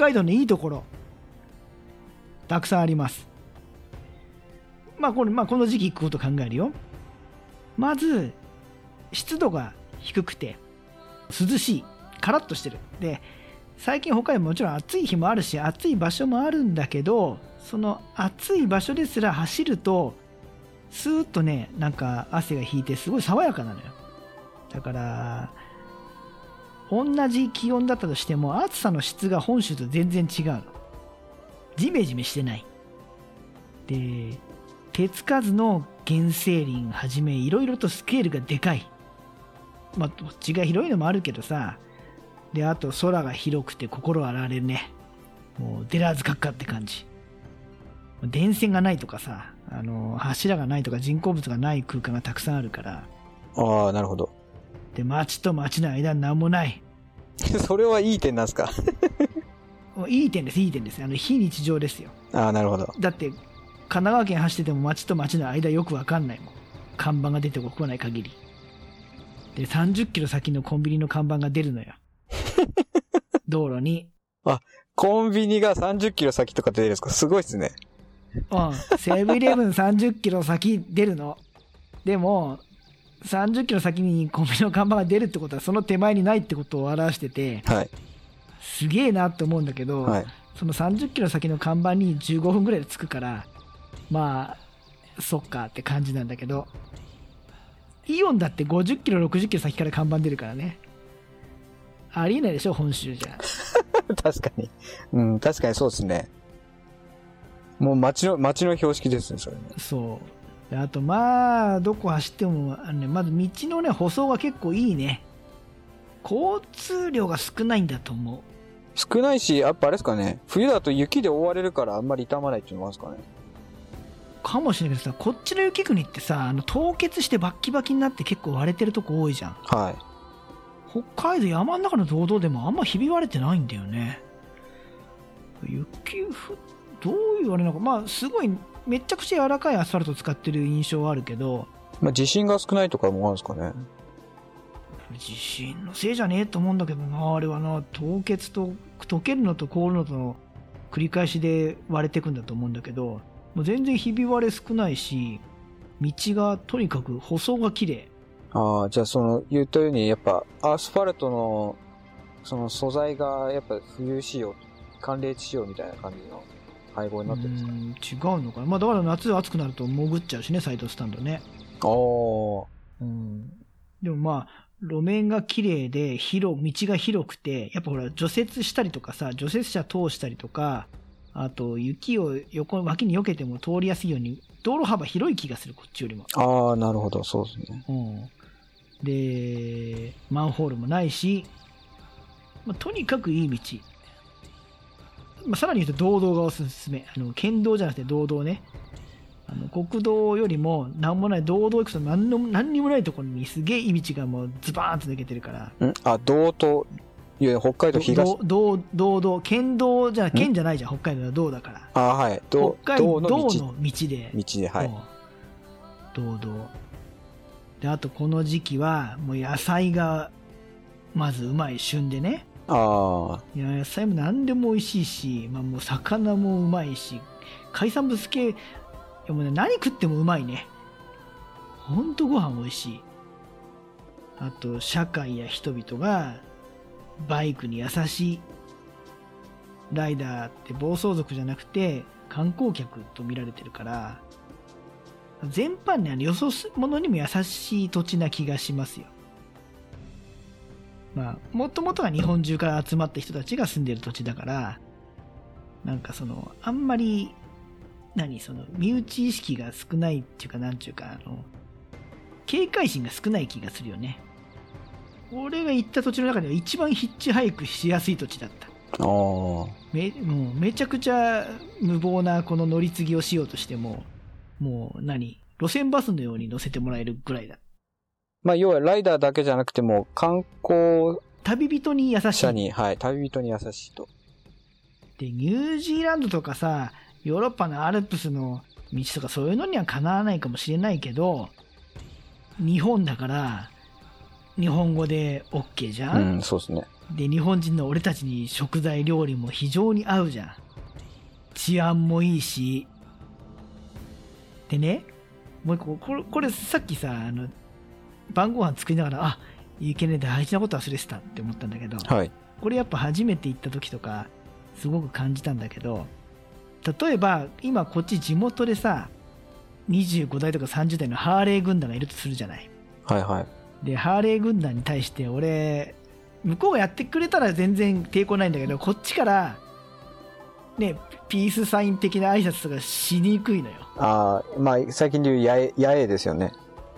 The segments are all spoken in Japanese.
海道のいいところたくさんあります。まあこれ、まあ、この時期行くこと考えるよ。まず湿度が低くて涼しいカラッとしてる。で最近北海道もちろん暑い日もあるし暑い場所もあるんだけどその暑い場所ですら走るとスーッとねなんか汗が引いてすごい爽やかなのよ。だから同じ気温だったとしても暑さの質が本州と全然違うの。ジメジメしてない。で手つかずの原生林はじめいろいろとスケールがでかい。まあ土地が広いのもあるけどさ。であと空が広くて心洗われるね。もう出らずかっかって感じ。電線がないとかさ。あの柱がないとか人工物がない空間がたくさんあるから。ああ、なるほど。で街と街の間に何もない。それはいい点なんですか？いい点ですいい点です。あの非日常ですよ。ああ、なるほど。だって神奈川県走ってても街と街の間よくわかんないもん。看板が出てこない限り。で30キロ先のコンビニの看板が出るのよ。道路に。コンビニが30キロ先とか出るんですか？すごいですね。うん。セブンイレブン30キロ先出るの。でも30キロ先にコンビニの看板が出るってことはその手前にないってことを表しててはい。すげえなって思うんだけど、はい。その30キロ先の看板に15分ぐらいで着くから、まあ、そっかって感じなんだけど、イオンだって50キロ、60キロ先から看板出るからね。ありえないでしょ、本州じゃ。確かに。うん、確かにそうですね。もう街の、街の標識ですね、それね。そう。であと、まあ、どこ走っても、あのね、まず道のね、舗装が結構いいね。交通量が少ないんだと思う。少ないし、やっぱあれですかね。冬だと雪で覆われるからあんまり傷まないっていうのもあるんですかね。かもしれないけどさ、こっちの雪国ってさ、あの凍結してバッキバキになって結構割れてるとこ多いじゃん。はい。北海道山の中の道道でもあんまひび割れてないんだよね。雪ふ、どういうあれなのか、まあすごい、めちゃくちゃ柔らかいアスファルトを使ってる印象はあるけど、まあ、地震が少ないとかもあるんですかね。地震のせいじゃねえと思うんだけどな、あれはな、凍結と、溶けるのと凍るのとの繰り返しで割れてくんだと思うんだけど、もう全然ひび割れ少ないし、道がとにかく舗装が綺麗。ああ、じゃあその、言ったように、やっぱ、アスファルトの、その素材が、やっぱ冬仕様、寒冷地仕様みたいな感じの配合になってるんですか？うん違うのかな？まあだから夏暑くなると潜っちゃうしね、サイドスタンドね。ああ。うん。でもまあ、路面が綺麗で、広、道が広くて、やっぱほら、除雪したりとかさ、除雪車通したりとか、あと、雪を横、脇に避けても通りやすいように、道路幅広い気がする、こっちよりも。ああ、なるほど、そうですね。うん。で、マンホールもないし、まあ、とにかくいい道。まあ、さらに言うと、道道がおすすめ。あの、県道じゃなくて道道ね。あの国道よりも何もない道道行くと何の何にもないところにすげえいい道がもうズバーンと抜けてるからん？あ、道と、いや、北海道東。道道道道県道じゃ県じゃないじゃん北海道は道だからああ、はい。道、北海道道の道。道の道で道で、はい。道道であとこの時期はもう野菜がまずうまい旬でねあいや野菜も何でも美味しいし、まあ、もう魚もうまいし海産物系いやもうね何食ってもうまいね。ほんとご飯美味しい。あと社会や人々がバイクに優しい。ライダーって暴走族じゃなくて観光客と見られてるから全般にあのよそ者にも優しい土地な気がしますよ。まあ、もともとは日本中から集まった人たちが住んでる土地だから、なんかその、あんまり、何、その、身内意識が少ないっていうか、なんていうか、あの、警戒心が少ない気がするよね。俺が行った土地の中では一番ヒッチハイクしやすい土地だった。あ。ああ。めもうめちゃくちゃ無謀なこの乗り継ぎをしようとしても、もう何路線バスのように乗せてもらえるぐらいだ。まあ、要はライダーだけじゃなくても、観光旅人に優しい。者に、はい、旅人に優しいと。で、ニュージーランドとかさ、ヨーロッパのアルプスの道とかそういうのにはかなわないかもしれないけど、日本だから、日本語で OK じゃ、うんん、そうですね。で、日本人の俺たちに食材料理も非常に合うじゃん。治安もいいし。でね、もう一個、これ、これさっきさ、あの、晩ご飯作りながら、あ、いけねえ大事なこと忘れてたって思ったんだけど、はい。これやっぱ初めて行った時とか、すごく感じたんだけど、例えば、今こっち地元でさ、25代とか30代のハーレー軍団がいるとするじゃない。はいはい。で、ハーレー軍団に対して俺、向こうがやってくれたら全然抵抗ないんだけど、こっちから、ね、ピースサイン的な挨拶とかしにくいのよ。ああ、まあ、最近で言うやえ、やえですよね。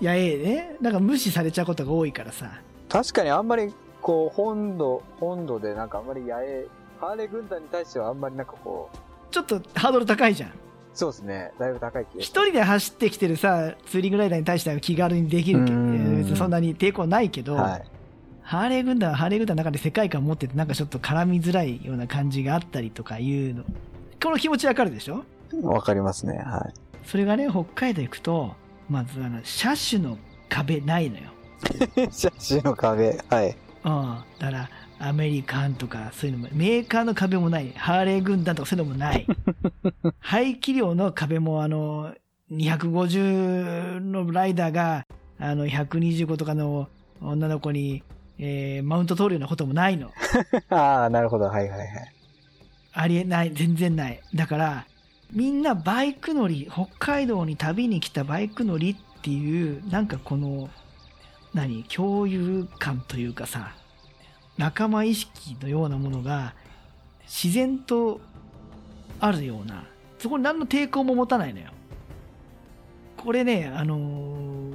やえね。なんか無視されちゃうことが多いからさ。確かにあんまり、こう、本土、本土でなんかあんまりやえ、ハーレー軍団に対してはあんまりなんかこう。ちょっとハードル高いじゃん。そうですね。だいぶ高い気一人で走ってきてるさ、ツーリングライダーに対しては気軽にできるけど、そんなに抵抗ないけど、はい、ハーレー軍団はハーレー軍団の中で世界観持ってて、なんかちょっと絡みづらいような感じがあったりとかいうの。この気持ちわかるでしょ？わかりますね。はい。それがね、北海道行くと、まずあの、車種の壁ないのよ。車種の壁はい。うん。だから、アメリカンとか、そういうのも、メーカーの壁もない。ハーレー軍団とかそういうのもない。排気量の壁も、あの、250のライダーが、あの、125とかの女の子に、えー、マウント取るようなこともないの。ああ、なるほど。はいはいはい。ありえない。全然ない。だから、みんなバイク乗り、北海道に旅に来たバイク乗りっていう、なんかこの、何、共有感というかさ、仲間意識のようなものが自然とあるような、そこに何の抵抗も持たないのよ。これね、あのー、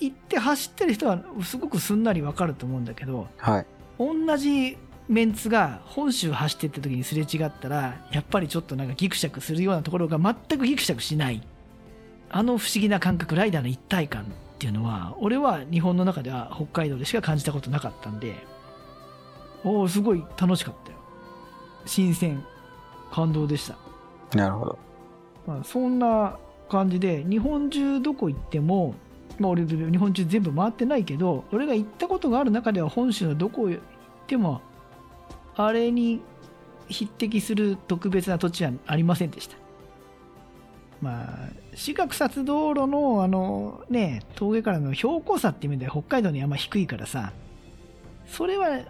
行って走ってる人はすごくすんなりわかると思うんだけど、はい、同じメンツが本州走ってった時にすれ違ったら、やっぱりちょっとなんかギクシャクするようなところが全くギクシャクしない。あの不思議な感覚、ライダーの一体感っていうのは、俺は日本の中では北海道でしか感じたことなかったんで、おお、すごい楽しかったよ。新鮮、感動でした。なるほど。まあ、そんな感じで、日本中どこ行っても、まあ、俺、日本中全部回ってないけど、俺が行ったことがある中では本州のどこ行っても、あれに匹敵する特別な土地はありませんでした。まあ、四角札道路のあのね、峠からの標高差っていう意味で北海道にあんま低いからさ、それは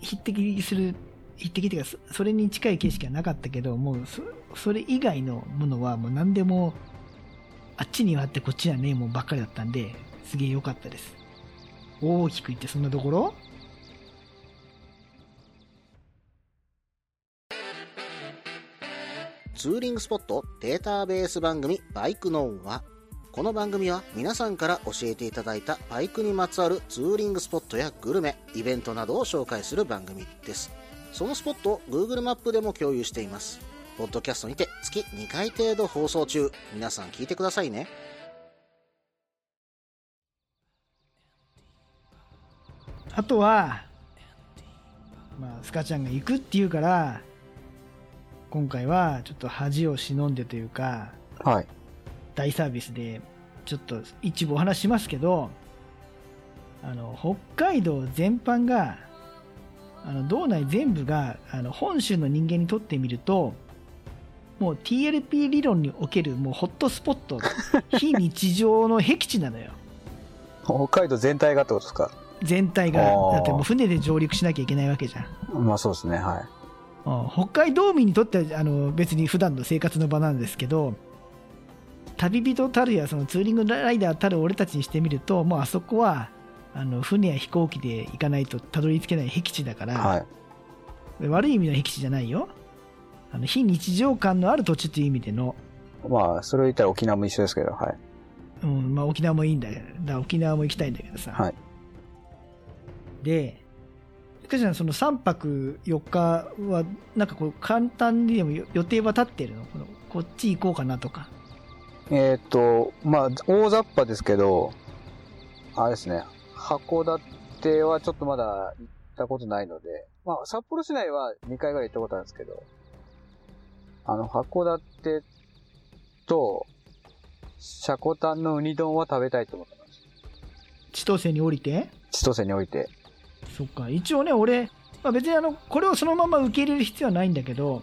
匹敵する、匹敵っていうか、それに近い景色はなかったけど、もうそ、それ以外のものはもう何でも、あっちにはあってこっちにはねえもんばっかりだったんで、すげえ良かったです。大きく言ってそんなところツーリングスポットデータベース番組バイクノンは、この番組は皆さんから教えていただいたバイクにまつわるツーリングスポットやグルメ、イベントなどを紹介する番組です。そのスポットを Google マップでも共有しています。ポッドキャストにて月2回程度放送中。皆さん聞いてくださいね。あとは、まあ、スカちゃんが行くっていうから、今回はちょっと恥を忍んでというか、はい。大サービスで、ちょっと一部お話しますけど、あの、北海道全般が、あの、道内全部が、あの、本州の人間にとってみると、もう TLP 理論におけるもうホットスポット、非日常の僻地なのよ。北海道全体がってことですか？全体が。だってもう船で上陸しなきゃいけないわけじゃん。まあそうですね、はい。北海道民にとってはあの別に普段の生活の場なんですけど旅人たるやそのツーリングライダーたる俺たちにしてみるともうあそこはあの船や飛行機で行かないとたどり着けない僻地だから、はい、悪い意味の僻地じゃないよ。あの非日常感のある土地という意味でのまあそれを言ったら沖縄も一緒ですけどはい、うんまあ、沖縄もいいんだけどだ沖縄も行きたいんだけどさ、はい、でかちゃん、その3泊4日は、なんかこう、簡単にでも予定は立ってるの？このこっち行こうかなとか。えっ、と、まあ、大雑把ですけど、あれですね、函館はちょっとまだ行ったことないので、まあ、札幌市内は2回ぐらい行ったことあるんですけど、あの、函館と、シャコタンのウニ丼は食べたいと思ってます。千歳に降りて？千歳に降りて。そっか。一応ね、俺、まあ、別にあのこれをそのまま受け入れる必要はないんだけど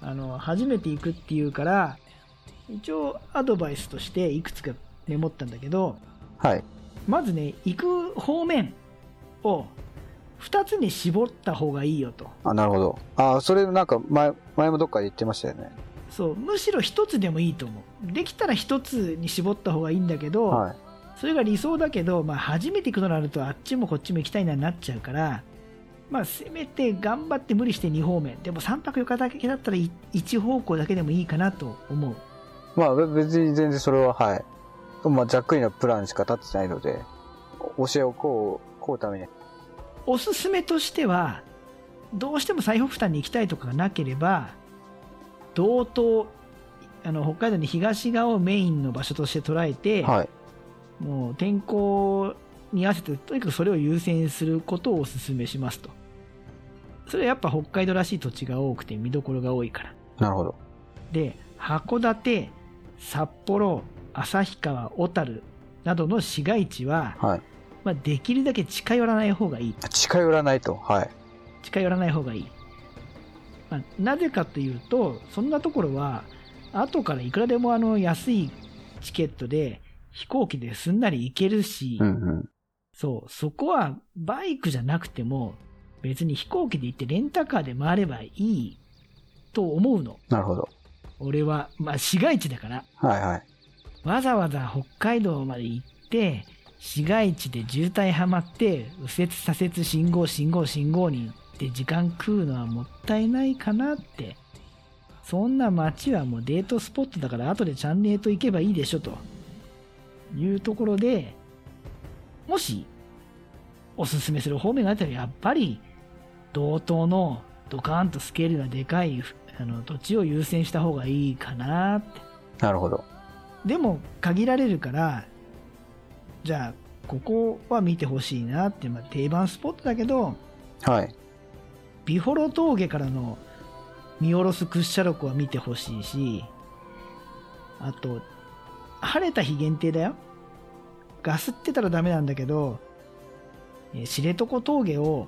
あの初めて行くっていうから一応アドバイスとしていくつかメモったんだけどはい。まずね行く方面を2つに絞った方がいいよとあ、なるほど。あ、それなんか前、前もどっかで言ってましたよね。そうむしろ1つでもいいと思うできたら1つに絞った方がいいんだけど、はい。それが理想だけど、まあ、初めて行くとなるとあっちもこっちも行きたいなになっちゃうから、まあ、せめて頑張って無理して2方面でも3泊4日だけだったら1方向だけでもいいかなと思うまあべ別に全然それは、はい。まあざっくりなプランしか立ってないので、教えをこう、こうために。おすすめとしてはどうしても最北端に行きたいとかがなければ道東あの北海道の東側をメインの場所として捉えて、はい。もう天候に合わせてとにかくそれを優先することをお勧めしますとそれはやっぱ北海道らしい土地が多くて見どころが多いからなるほど。で函館札幌旭川小樽などの市街地は、はい。まあ、できるだけ近寄らない方がいい近寄らないと。はい。近寄らない方がいい、まあ、なぜかというとそんなところは後からいくらでもあの安いチケットで飛行機ですんなり行けるし、うんうん。そう、そこはバイクじゃなくても、別に飛行機で行ってレンタカーで回ればいいと思うの。なるほど。俺は、まあ市街地だから、はいはい。わざわざ北海道まで行って、市街地で渋滞はまって、右折左折信号信号信号に行って時間食うのはもったいないかなって。そんな街はもうデートスポットだから後でチャンネルと行けばいいでしょというところで、もしおすすめする方面があったらやっぱり同等のドカーンとスケールがでかいあの土地を優先した方がいいかなって。なるほど。でも限られるから、じゃあ、ここは見てほしいなって、まあ、定番スポットだけど、はい。ビフォロ峠からの見下ろす屈斜路湖は見てほしいし、あと、晴れた日限定だよ。ガスってたらダメなんだけど、知床峠を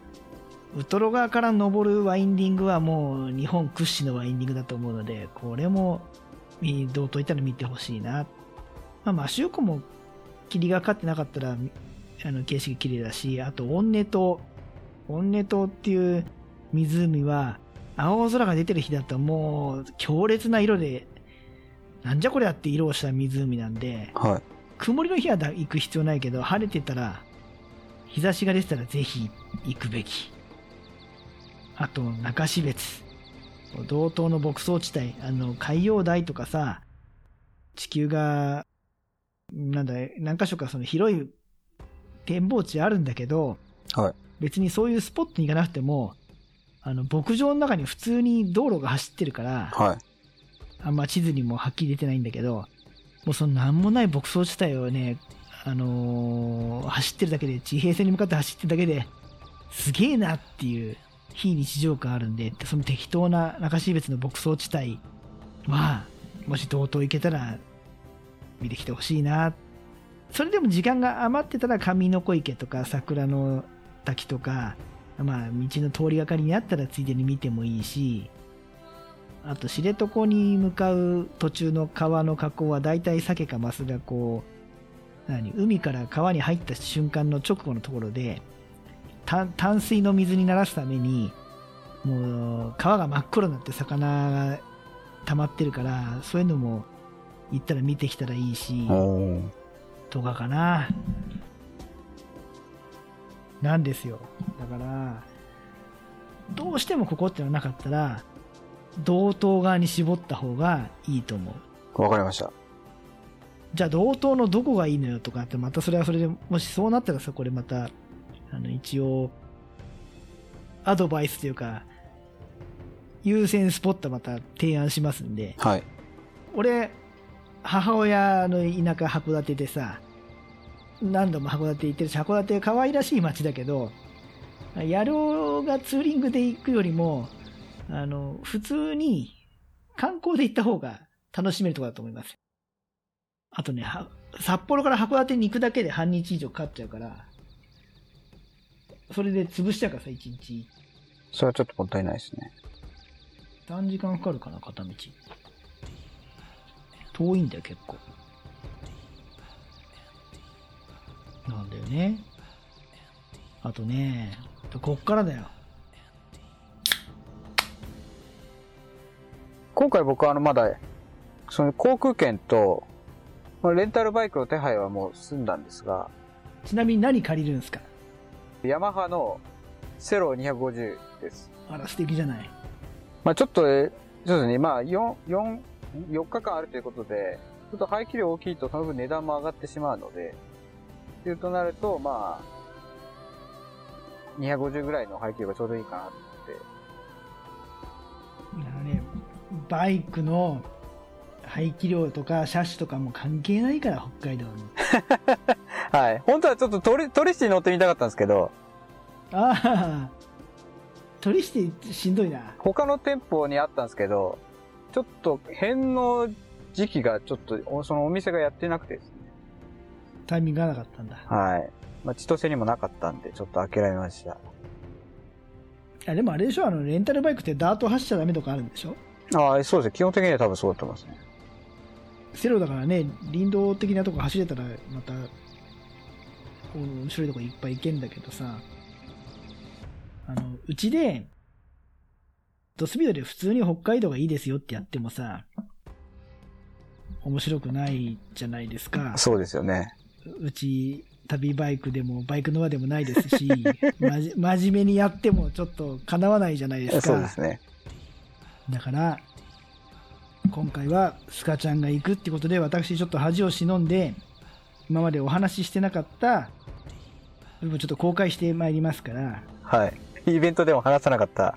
ウトロ側から登るワインディングはもう日本屈指のワインディングだと思うので、これもどうといったら見てほしいな。まあ、マシューコも霧がかってなかったらあの景色綺麗だし、あとオンネ島、オンネ島っていう湖は青空が出てる日だともう強烈な色で、なんじゃこりゃって色をした湖なんで、はい。曇りの日はだ行く必要ないけど、晴れてたら、日差しが出てたらぜひ行くべき。あと、中標津。同等の牧草地帯、あの、海洋台とかさ、地球が、なんだ、何箇所かその広い展望地あるんだけど、はい。別にそういうスポットに行かなくても、あの、牧場の中に普通に道路が走ってるから、はい。あんま地図にもはっきり出てないんだけど、もうそのなんもない牧草地帯をね、あのー走ってるだけで、地平線に向かって走ってるだけで、すげえなっていう非日常感あるんで、その適当な中標別の牧草地帯は、もし同等行けたら見てきてほしいな。それでも時間が余ってたら上の子池とか桜の滝とか、まあ道の通りがかりにあったらついでに見てもいいし、あと知床に向かう途中の川の河口は大体鮭かマスがこう何海から川に入った瞬間の直後のところで淡水の水にならすためにもう川が真っ黒になって魚が溜まってるからそういうのも行ったら見てきたらいいしとかかな。なんですよ。だからどうしてもここってのはなかったら道東側に絞った方がいいと思うわかりました。じゃあ道東のどこがいいのよとかってまたそれはそれでもしそうなったらさこれまたあの一応アドバイスというか優先スポットまた提案しますんではい。俺母親の田舎函館でさ何度も函館行ってるし函館可愛らしい街だけど野郎がツーリングで行くよりもあの普通に観光で行った方が楽しめるところだと思いますあとねは札幌から函館に行くだけで半日以上かかっちゃうからそれで潰しちゃうからさ1日それはちょっともったいないですね。3時間かかるかな、片道。遠いんだよ、結構。なんだよね。あとね、こっからだよ。今回僕はあのまだ、その航空券と、まあレンタルバイクの手配はもう済んだんですが、ちなみに何借りるんですか？ヤマハのセロ250です。あら、素敵じゃない。まあちょっと、えそうですね、まあ4、4、4日間あるということで、ちょっと排気量大きいとその分値段も上がってしまうので、っていうとなると、まあ、250ぐらいの排気量がちょうどいいかなバイクの排気量とか車種とかも関係ないから、北海道に。はい。本当はちょっとトリ、トリシティ乗ってみたかったんですけど、ああ、取りしてしんどいな。他の店舗にあったんですけど、ちょっと返納時期がちょっと、おそのお店がやってなくてですね。タイミングがなかったんだ。はい。まあ、千歳にもなかったんで、ちょっと諦めました。あでもあれでしょあの、レンタルバイクってダート走っちゃダメとかあるんでしょ？ああ、そうですね。基本的には多分そうだと思いますね。セロだからね、林道的なとこ走れたら、また、こう面白いとこいっぱい行けんだけどさ、あの、うちで、ドスピードで普通に北海道がいいですよってやってもさ、面白くないじゃないですか。そうですよね。うち、旅バイクでもバイクの輪でもないですし、まじ真面目にやってもちょっと叶わないじゃないですか。そうですね。だから、今回はスカちゃんが行くってことで、私ちょっと恥を忍んで、今までお話ししてなかった部分ちょっと公開してまいりますから、はい。イベントでも話さなかった。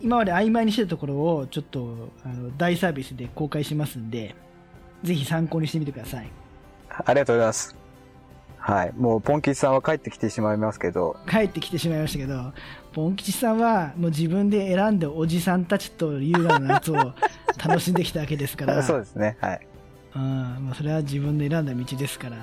今まで曖昧にしてたところをちょっとあの大サービスで公開しますんで、ぜひ参考にしてみてください。ありがとうございます。はい。もう、ポンキチさんは帰ってきてしまいますけど、帰ってきてしまいましたけど、ポン吉さんはもう自分で選んでおじさんたちと優雅な夏を楽しんできたわけですから、そうですね。はい。うん、まあそれは自分で選んだ道ですから、